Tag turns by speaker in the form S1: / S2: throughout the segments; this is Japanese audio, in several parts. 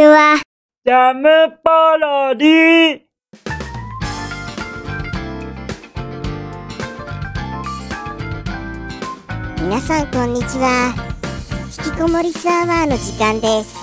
S1: ちは。
S2: ジャムパロディ。
S3: 皆さんこんにちは。引きこもりスアワーの時間です。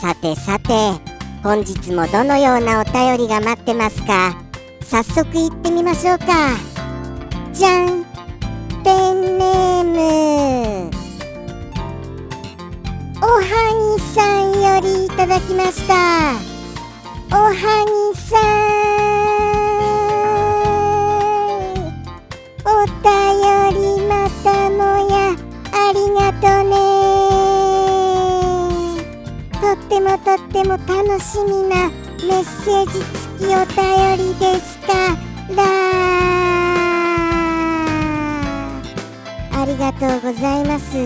S3: さてさて本日もどのようなお便りが待ってますか？早速行ってみましょうか。じゃんただきました。おはぎさん。お便りまたもやありがとね。とってもとっても楽しみなメッセージ付きお便りですからありがとうございます。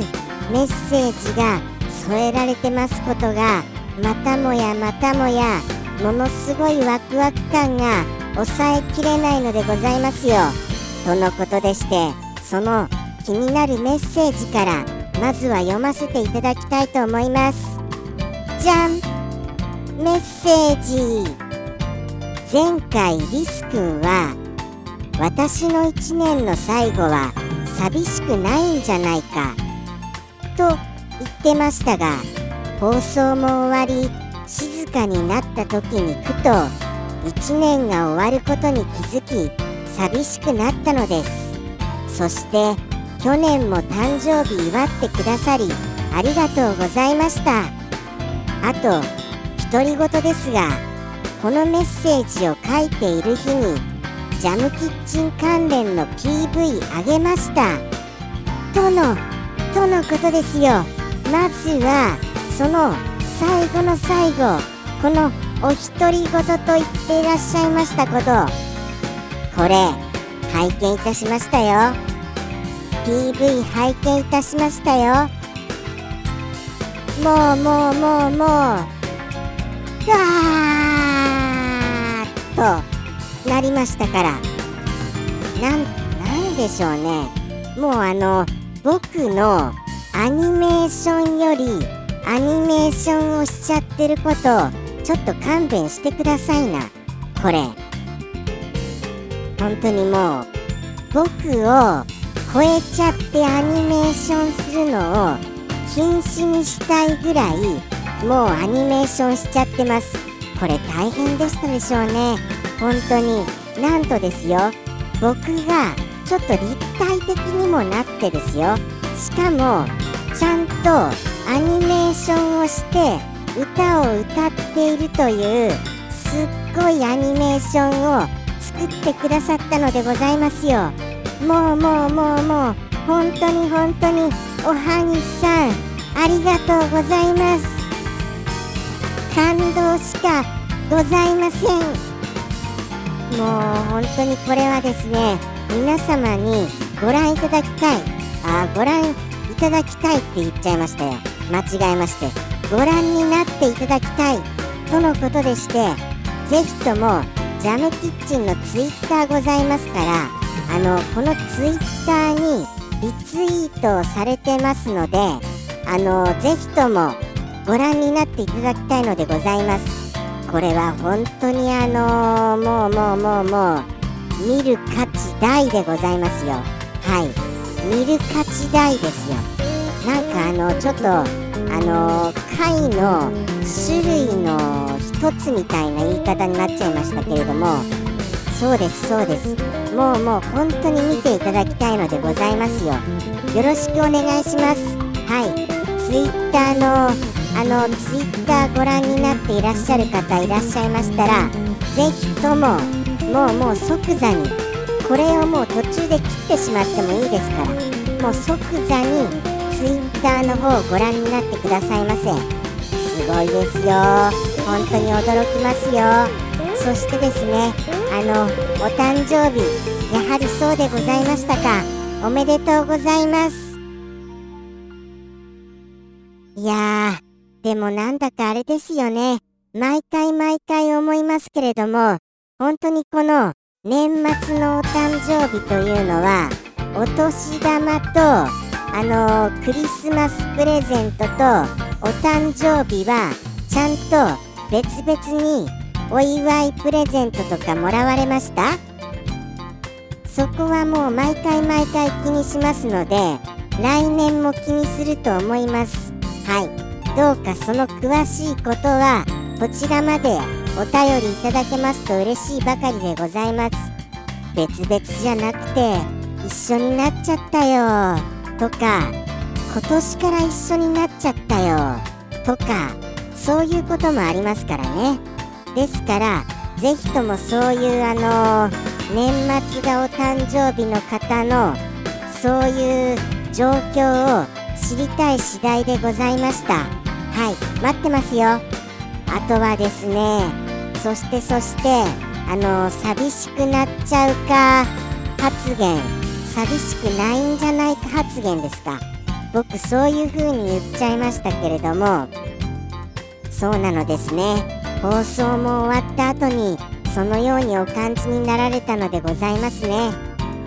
S3: メッセージが添えられてますことがまたもやまたもやものすごいワクワク感が抑えきれないのでございますよ。とのことでしてその気になるメッセージからまずは読ませていただきたいと思います。じゃん。メッセージ。前回リスくんは私の1年の最後は寂しくないんじゃないかと言ってましたが放送も終わり静かになった時にふと1年が終わることに気づき寂しくなったのです。そして去年も誕生日祝ってくださりありがとうございました。あと独り言ですがこのメッセージを書いている日にジャムキッチン関連の PV あげました。とのとのことですよ。まずはその最後の最後このお独り言とと言っていらっしゃいましたことこれ拝見いたしましたよ。PV 拝見いたしましたよ。もうもうもうもううわーっとなりましたから。なんなんでしょうね。もうあの僕のアニメーションよりアニメーションをしちゃってることをちょっと勘弁してくださいな。これ。本当にもう僕を超えちゃってアニメーションするのを禁止にしたいぐらいもうアニメーションしちゃってます。これ大変でしたでしょうね。本当になんとですよ。僕がちょっと立体的にもなってですよ。しかもちゃんとアニメーションをして歌を歌っているというすっごいアニメーションを作ってくださったのでございますよ。もうもうもうもう本当に本当におはぎさんありがとうございます。感動しかございません。もう本当にこれはですね皆様にご覧いただきたい。あご覧いただきたいって言っちゃいましたよ。間違えましてご覧になっていただきたいとのことでしてぜひともジャムキッチンのツイッターございますからあのこのツイッターにリツイートされてますのであのぜひともご覧になっていただきたいのでございます。これは本当にあのもうもうもうもう見る価値大でございますよ。はい。見る価値大ですよ。なんかあのちょっとあの貝の種類の一つみたいな言い方になっちゃいましたけれどもそうですそうです。もうもう本当に見ていただきたいのでございますよ。よろしくお願いします。はい。ツイッターのあのツイッターご覧になっていらっしゃる方いらっしゃいましたらぜひとももうもう即座にこれをもう途中で切ってしまってもいいですからもう即座にツイッターの方をご覧になってくださいませ。すごいですよ。本当に驚きますよ。そしてですねあのお誕生日やはりそうでございましたか。おめでとうございます。いやーでもなんだかあれですよね。毎回毎回思いますけれども本当にこの年末のお誕生日というのはお年玉とあのクリスマスプレゼントとお誕生日はちゃんと別々にお祝いプレゼントとかもらわれました？そこはもう毎回毎回気にしますので来年も気にすると思います。はい。どうかその詳しいことはこちらまでお便りいただけますと嬉しいばかりでございます。別々じゃなくて一緒になっちゃったよ。とか今年から一緒になっちゃったよとかそういうこともありますからね。ですからぜひともそういうあの年末がお誕生日の方のそういう状況を知りたい次第でございました。はい待ってますよ。あとはですねそしてそしてあの寂しくなっちゃうか発言。寂しくないんじゃないか発言ですか。僕そういう風に言っちゃいましたけれども。そうなのですね。放送も終わった後にそのようにお感じになられたのでございますね。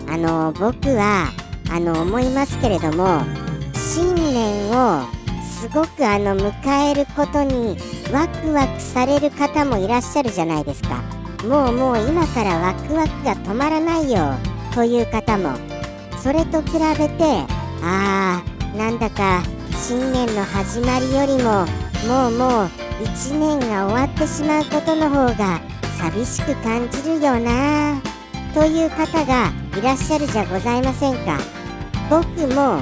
S3: あの僕はあの思いますけれども新年をすごくあの迎えることにワクワクされる方もいらっしゃるじゃないですか。もうもう今からワクワクが止まらないよという方もそれと比べてあーなんだか新年の始まりよりももうもう1年が終わってしまうことの方が寂しく感じるよな。という方がいらっしゃるじゃございませんか。僕も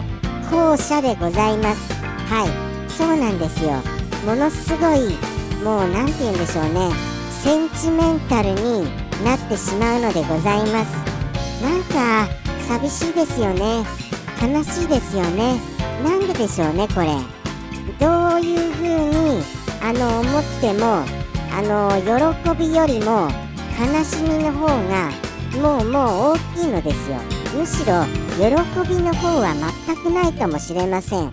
S3: 後者でございます。はいそうなんですよ。ものすごいもう何て言うんでしょうね。センチメンタルになってしまうのでございます。なんか寂しいですよね。悲しいですよね。なんででしょうねこれ。どういう風にあの思ってもあの喜びよりも悲しみの方がもうもう大きいのですよ。むしろ喜びの方は全くないかもしれません。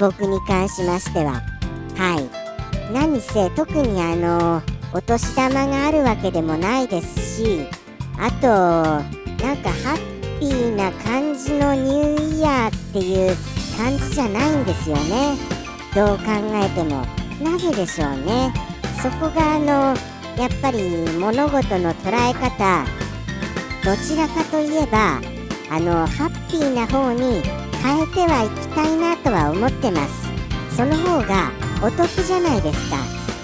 S3: 僕に関しましては。はい。何せ特にあのお年玉があるわけでもないですしあとなんかハッピーな感じのニューイヤーっていう感じじゃないんですよね。どう考えても。なぜでしょうね。そこがあのやっぱり物事の捉え方。どちらかといえばあのハッピーな方に変えてはいきたいなとは思ってます。その方がお得じゃないですか。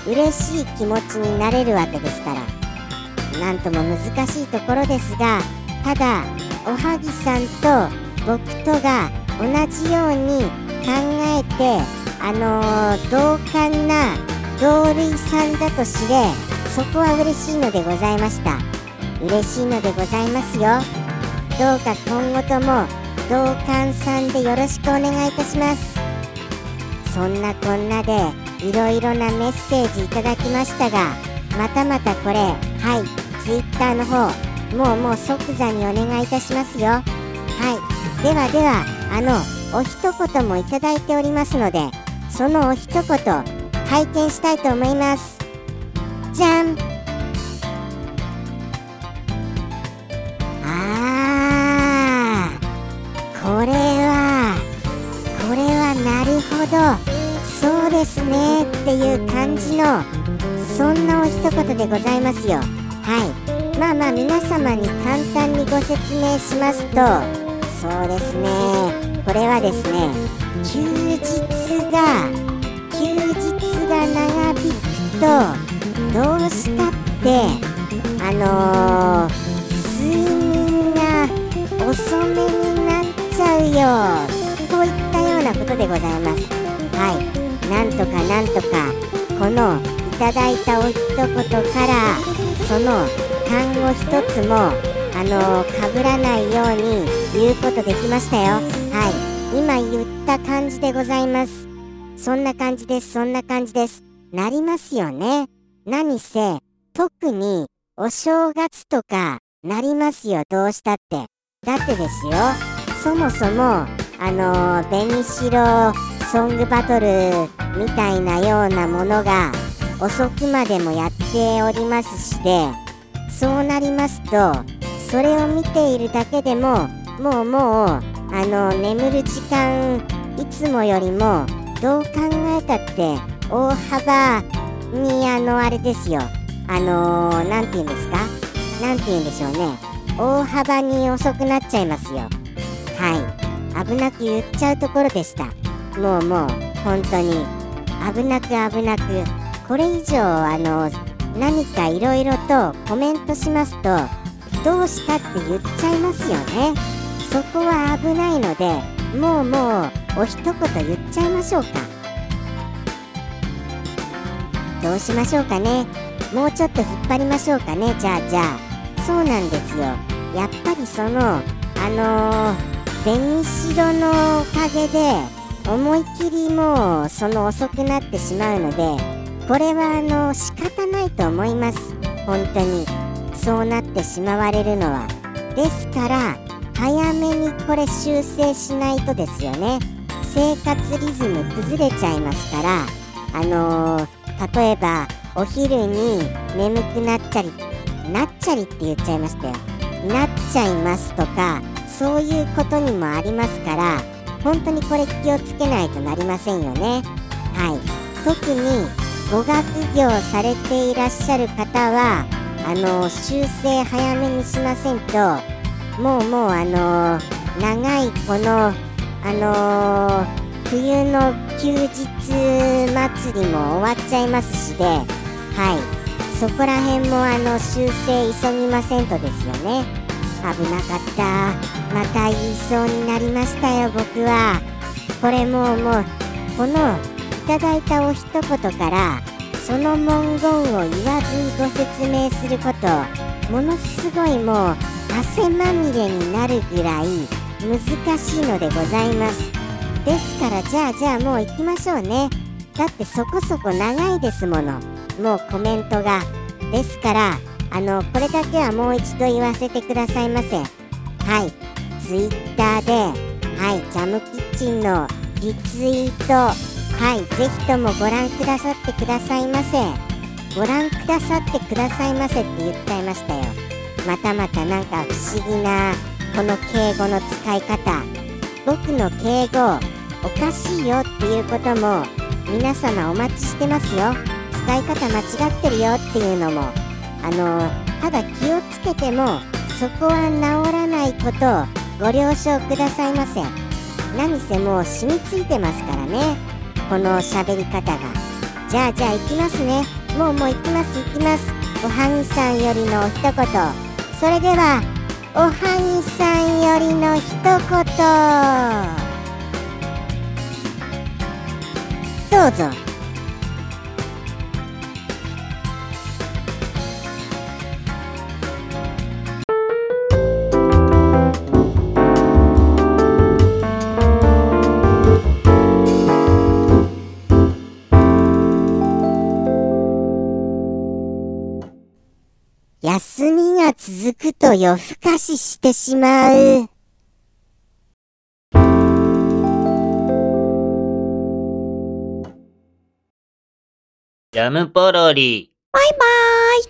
S3: 嬉しい気持ちになれるわけですから。なんとも難しいところですがただおはぎさんと僕とが同じように考えてあのー、同感な同類さんだと知れそこは嬉しいのでございました。嬉しいのでございますよ。どうか今後とも同感さんでよろしくお願いいたします。そんなこんなでいろいろなメッセージいただきましたがまたまたこれはい Twitter の方もうもう即座にお願いいたしますよ。はい。ではではあのお一言もいただいておりますのでそのお一言拝見したいと思います。じゃん。あー。これはこれはなるほど。そうですね。っていう感じのそんなお一言でございますよ。はい。まあまあ皆様に簡単にご説明しますとそうですね。これはですね休日が休日が長引くとどうしたってあのー、睡眠が遅めになっちゃうよといったようなことでございます。はい。なんとかなんとかこのいただいたお一言からその単語一つもあのかぶらないように言うことできましたよ。はい。今言った感じでございます。そんな感じです。そんな感じです。なりますよね。何せ特にお正月とかなりますよ。どうしたって。だってですよ。そもそもあの紅白ソングバトルみたいなようなものが遅くまでもやっておりますしでそうなりますとそれを見ているだけでももうもうあの眠る時間いつもよりもどう考えたって大幅にあのあれですよ。あのー、て言うんですか？なんて言うんでしょうね。大幅に遅くなっちゃいますよ。はい。危なく言っちゃうところでした。もうもう本当に。危なく危なく。これ以上あの何かいろいろとコメントしますとどうしたって言っちゃいますよね。そこは危ないのでもうもうお一言言っちゃいましょうか。どうしましょうかね。もうちょっと引っ張りましょうかね。じゃあじゃあ。そうなんですよ。やっぱりそのあのー、紅白のおかげで思い切りもうその遅くなってしまうのでこれはあの仕方ないと思います。本当にそうなってしまわれるのはですから早めにこれ修正しないとですよね。生活リズム崩れちゃいますからあのー、例えばお昼に眠くなっちゃりなっちゃりって言っちゃいましたよ。なっちゃいますとかそういうことにもありますから本当にこれ気をつけないとなりませんよね。はい。特に語学業されていらっしゃる方はあの修正早めにしませんともうもうあの長いこのあの冬の休日祭りも終わっちゃいますしではい。そこら辺もあの修正急ぎませんとですよね。危なかった。また言いそうになりましたよ僕は。これもうもうこのただいたお一言からその文言を言わずご説明することものすごいもう汗まみれになるぐらい難しいのでございます。ですからじゃあじゃあもう行きましょうね。だってそこそこ長いですもの。もうコメントが。ですからあのこれだけはもう一度言わせてくださいませはい。ツイッターではいジャムキッチンのリツイートはいぜひともご覧くださってくださいませ。ご覧くださってくださいませって言っちゃいましたよ。またまたなんか不思議なこの敬語の使い方。僕の敬語おかしいよっていうことも皆様お待ちしてますよ。使い方間違ってるよっていうのも。あのただ気をつけてもそこは治らないことをご了承くださいませ。何せもう染みついてますからね。この喋り方が。じゃあじゃあ行きますね。もうもう行きます行きます。おはぎさんよりの一言。それではおはぎさんよりの一言。どうぞ。と夜更かししてしまう。
S2: ジャムポロリ。
S1: バイバーイ。